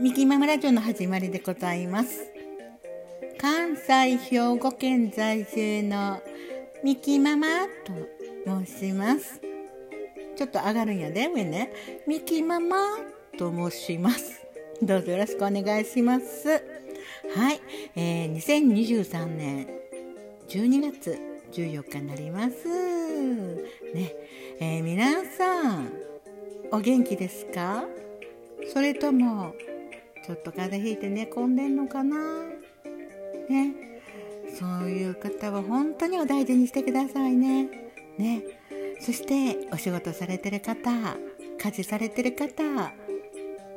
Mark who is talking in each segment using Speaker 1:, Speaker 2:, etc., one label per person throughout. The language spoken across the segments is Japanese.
Speaker 1: ミキママラジオの始まりでございます。関西兵庫県在住のミキママと申します。ちょっと上がるんやで上ね。ミキママと申します。どうぞよろしくお願いします。はい、えー、2023年12月14日になります。ね、えー、皆さんお元気ですか？それともちょっと風邪ひいて寝込んでんのかな？ね。そういう方は本当にお大事にしてくださいね。ね。そしてお仕事されてる方家事されてる方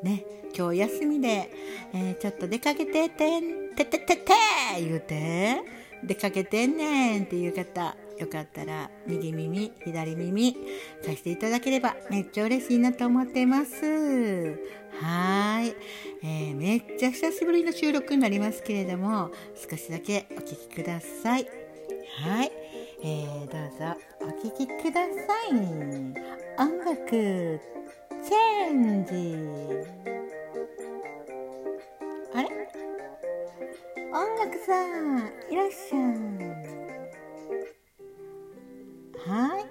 Speaker 1: ね。今日休みで、えー、ちょっと出かけててんてててて言うて出かけてんねんっていう方よかったら右耳左耳貸していただければめっちゃ嬉しいなと思ってます。はい、えー、めっちゃ久しぶりの収録になりますけれども少しだけお聴きください。はい、えー、どうぞお聴きください。音楽チェンジ。あれ？音楽さんいらっしゃい。はい、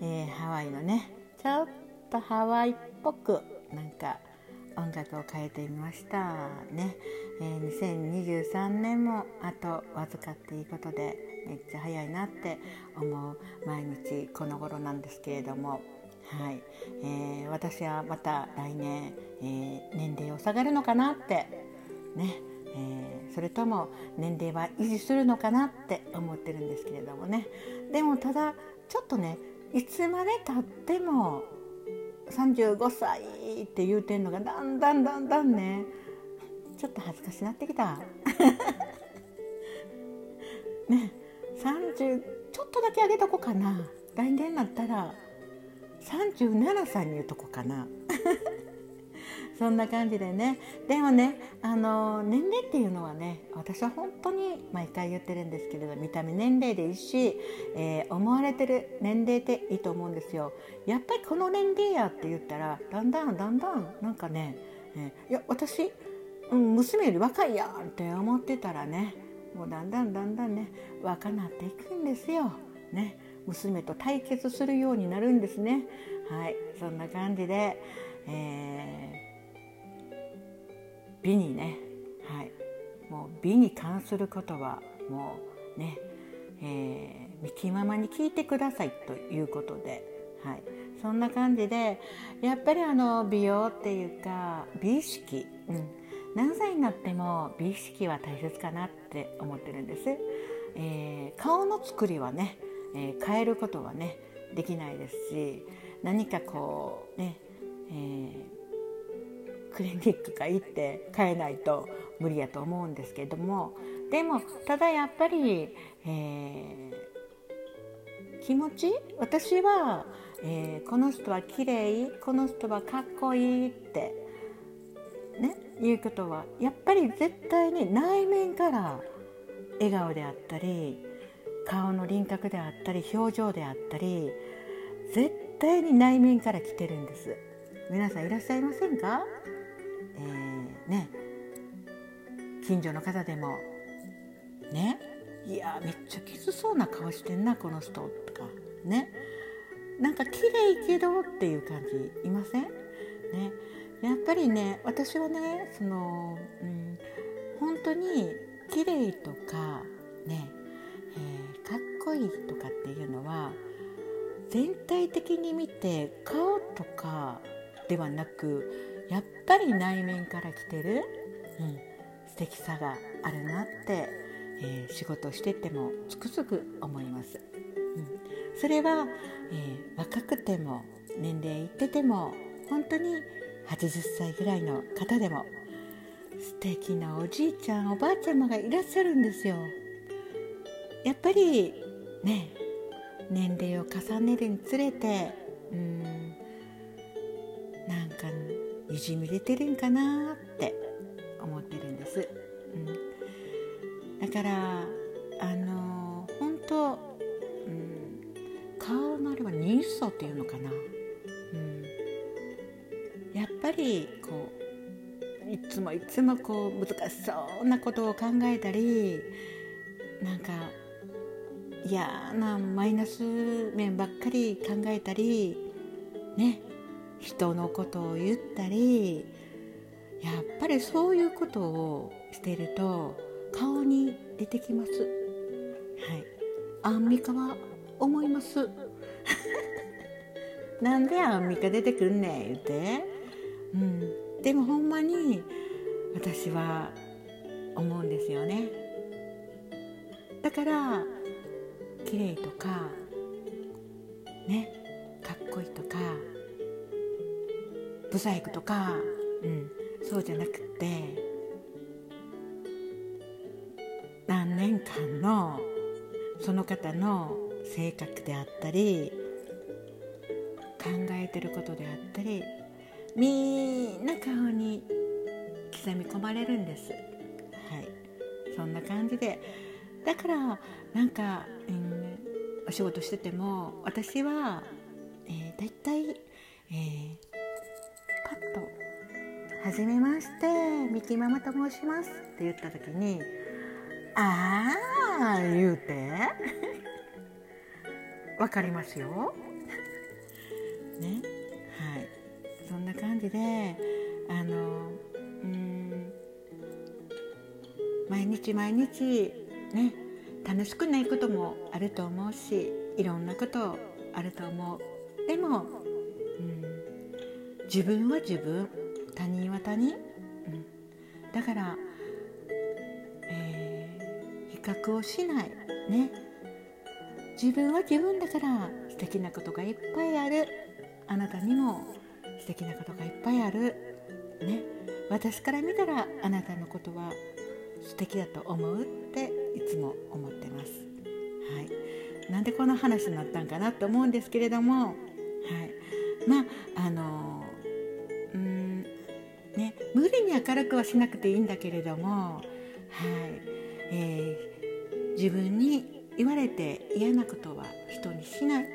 Speaker 1: えー、ハワイのねちょっとハワイっぽくなんか音楽を変えてみましたね、えー、2023年もあとわずかっていうことでめっちゃ早いなって思う毎日この頃なんですけれども。はい、えー、私はまた来年、えー、年齢を下がるのかなってね。えー、それとも年齢は維持するのかなって思ってるんですけれどもね。でもただちょっとねいつまでたっても35歳って言うてんのがだんだんだんだんねちょっと恥ずかしなってきた。ね30ちょっとだけ上げとこうかな来年になったら37歳に言うとこかな。そんな感じでねでもねあの年齢っていうのはね私は本当に毎回言ってるんですけれど見た目年齢でいいし、えー、思われてる年齢でいいと思うんですよ。やっぱりこの年齢やって言ったらだんだんだんだんなんかね、えー、いや私、うん、娘より若いやんって思ってたらねもうだんだんだんだんね若なっていくんですよ。ね娘と対決するようになるんですね。はいそんな感じで、えー美にね、はい、もう美に関することはもうね、えー、ミキママに聞いてくださいということで、はい、そんな感じでやっぱりあの美容っていうか美意識、うん、何歳になっても美意識は大切かなって思ってるんです。えー、顔の作りはね、えー、変えることはねできないですし何かこうね、えークリニックか行って変えないと無理やと思うんですけども。でもただやっぱり、えー、気持ち？私は、えー、この人は綺麗この人はかっこいいってねいうことはやっぱり絶対に内面から笑顔であったり顔の輪郭であったり表情であったり絶対に内面から来てるんです。皆さんいらっしゃいませんか？えー、ね。近所の方でもね。いやめっちゃきつそうな顔してんなこの人とか。ね。なんか綺麗けどっていう感じいません？ね。やっぱりね私はねその、うん、本当に綺麗とかね、えー、かっこいいとかっていうのは全体的に見て顔とかではなくやっぱり内面から来てる、うん、素敵さがあるなって、えー、仕事しててもつくづく思います。うん、それは、えー、若くても年齢いってても本当に80歳ぐらいの方でも素敵なおじいちゃんおばあちゃまがいらっしゃるんですよ。やっぱりね年齢を重ねるにつれてうんじみ出てるんかなって思ってるんです、うん、だからあの本当、うん、顔のあれは人相っていうのかな、うん、やっぱりこういつつもいつもこう難しそうなことを考えたりなんか嫌なマイナス面ばっかり考えたりね。人のことを言ったりやっぱりそういうことをしてると顔に出てきます。はい。アンミカは思います。なんでアンミカ出てくんねん言うて、うん、でもほんまに私は思うんですよね。だから綺麗とかねかっこいいとかブサイクとか、うん、そうじゃなくて何年間のその方の性格であったり考えてることであったりみんな顔に刻み込まれるんです。はい。そんな感じで。だからなんか、うん、お仕事してても私は、えー、だいたい、えー、パッと「はじめましてミキママと申します」って言った時に「ああ」言うて？わかりますよ。ね。はい。そんな感じであのうん毎日毎日ね楽しくないこともあると思うしいろんなことあると思う。でも、自分は自分。他人は他人、うん、だから、えー、比較をしない。ね。自分は自分だから素敵なことがいっぱいある。あなたにも素敵なことがいっぱいある。ね。私から見たらあなたのことは素敵だと思うっていつも思ってます。はい、なんでこの話になったんかなと思うんですけれども、はい、まああの明るくはしなくていいんだけれども、はいえー、自分に言われて嫌なことは人にしない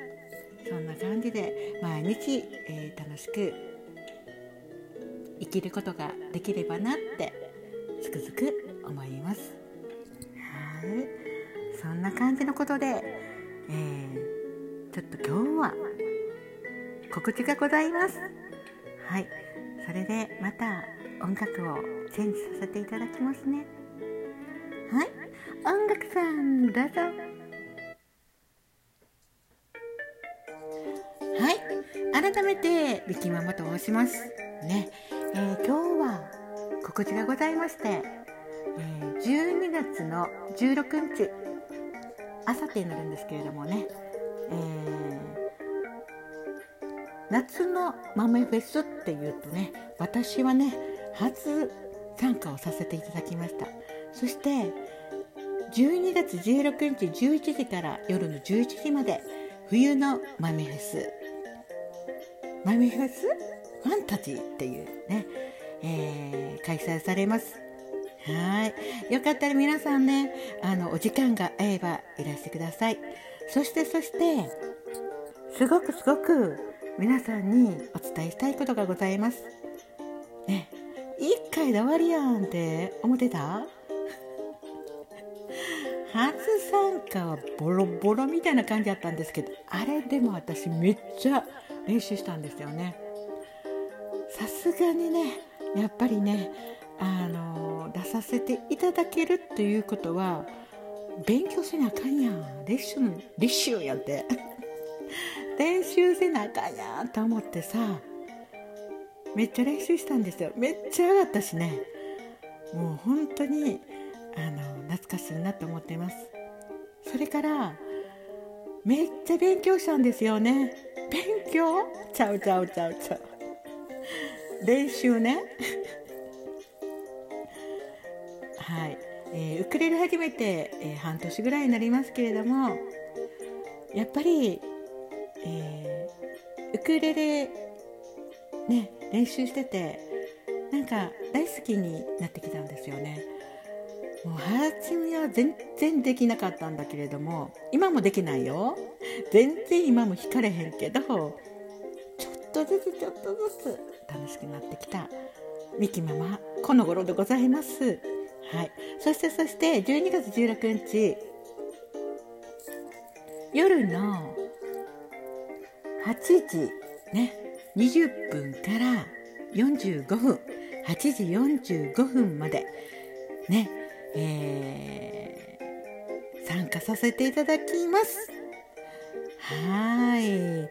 Speaker 1: そんな感じで毎日、えー、楽しく生きることができればなってつくづく思います。はいそんな感じのことで、えー、ちょっと今日は告知がございます。はいそれでまた音楽をチェンジさせていただきますね。はい音楽さんどうぞ。はい改めてビキママと申しますね、えー、今日は告知がございましてえー、12月の16日あさってになるんですけれどもね、えー、夏の豆フェスっていうとね私はね初参加をさせていただきました。そして12月16日11時から夜の11時まで冬の豆フェス。豆フェス？ファンタジーっていうね、えー、開催されます。はい。よかったら皆さんねあのお時間が合えばいらしてください。そしてそしてすごくすごく皆さんにお伝えしたいことがございます。回で終わりやんって思ってた？初参加はボロボロみたいな感じだったんですけどあれでも私めっちゃ練習したんですよね。さすがにねやっぱりねあの出させていただけるということは勉強せなあかんやん。レッスンレッシュやって。練習せなあかんやんと思ってさめっちゃ練習したんですよ。めっちゃ上がったしね。もう本当にあの懐かしいなと思ってます。それからめっちゃ勉強したんですよね。勉強？ちゃうちゃうちゃうちゃう。練習ね。はい、えー、ウクレレ始めて、えー、半年ぐらいになりますけれどもやっぱり、えー、ウクレレね練習しててなんか大好きになってきたんですよね。もう初めは全然できなかったんだけれども今もできないよ全然今も弾かれへんけどちょっとずつちょっとずつ楽しくなってきたミキママこの頃でございます。はい。そしてそして12月16日夜の8時ね20分から45分8時45分までねえー、参加させていただきます。はい。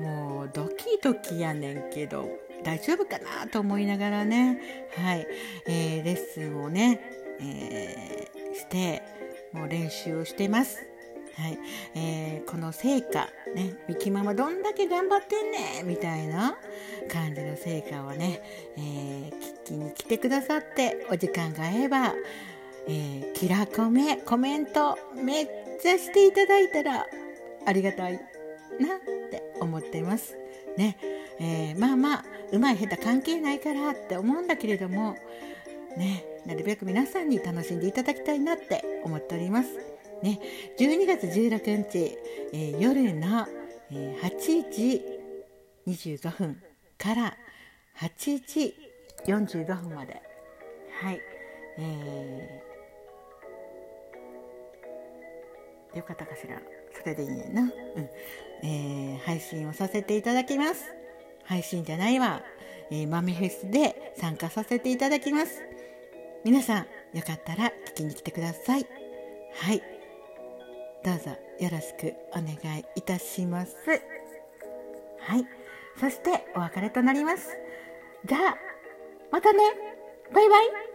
Speaker 1: もうドキドキやねんけど大丈夫かなと思いながらね。はい、えー、レッスンをね、えー、してもう練習をしてます。はい。えー、この成果、ね、ミキママどんだけ頑張ってんねみたいな感じの成果をね、えー、聞きに来てくださってお時間が合えば、えー、キラコメコメントめっちゃしていただいたらありがたいなって思ってます。ねえー、まあまあうまい下手関係ないからって思うんだけれどもねなるべく皆さんに楽しんでいただきたいなって思っております。ね、12月16日、えー、夜の、えー、8時25分から8時45分まで。はい、えー、よかったかしら。それでいいねんな、うん。えー、配信をさせていただきます。配信じゃないわ、えー、マミフェスで参加させていただきます。皆さんよかったら聞きに来てください。はい。どうぞよろしくお願いいたします。はい。そしてお別れとなります。じゃあ、またねバイバイ